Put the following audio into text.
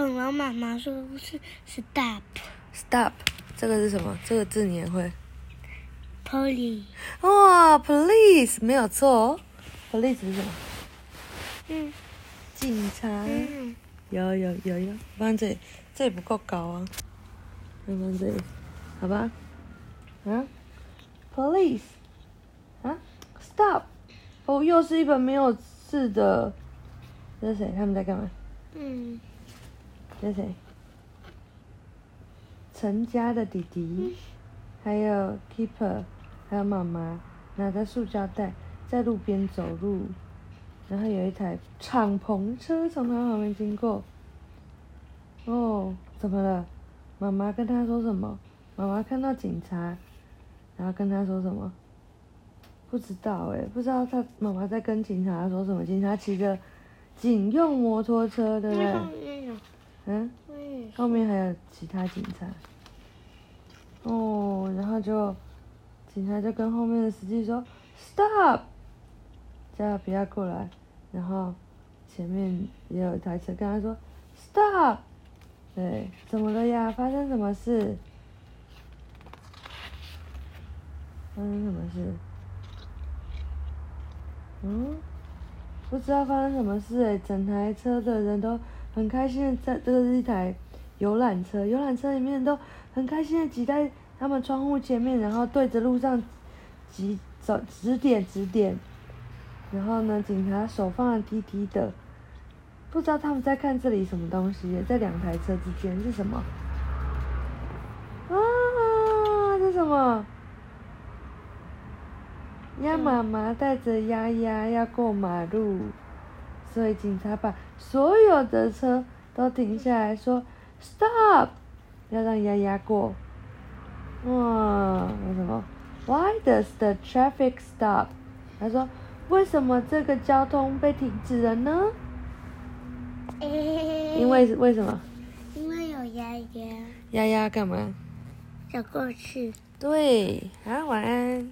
恐龙妈妈说是 stop Stop，这个是什么？这个字你也会？police。哇，Police 没有错哦。Police 是什么？嗯警察。嗯，有有有有，放这里，这里不够高啊，放放这里，好吧？啊，Police，啊，Stop，哦，又是一本没有字的，这是谁？他们在干嘛？嗯这谁？陈家的弟弟，还有 Keeper，还有妈妈拿着塑胶袋在路边走路，然后有一台敞篷车从他旁边经过。哦，怎么了？妈妈跟他说什么？妈妈看到警察，然后跟他说什么？不知道哎，不知道他妈妈在跟警察说什么。警察骑着警用摩托车，对不对？嗯。嗯后面还有其他警察。哦，然后就警察就跟后面的司机说 “stop”，叫他不要过来。然后前面也有一台车跟他说 “stop”，对，怎么了呀？发生什么事？发生什么事？嗯，不知道发生什么事哎、整台车的人都很开心的在，这个是一台游览车，游览车里面都很开心的挤在他们窗户前面，然后对着路上挤走指点指点，然后呢，警察手放的低低的，不知道他们在看这里什么东西，在两台车之间是什么？啊，这什么？鸭妈妈带着丫丫要过马路，所以警察把所有的车都停下来说 “stop”，要让丫丫过。哇，为什么？Why does the traffic stop？他说，为什么这个交通被停止了呢？因为为什么？因为有丫丫丫丫干嘛？想过去。对，好，晚安。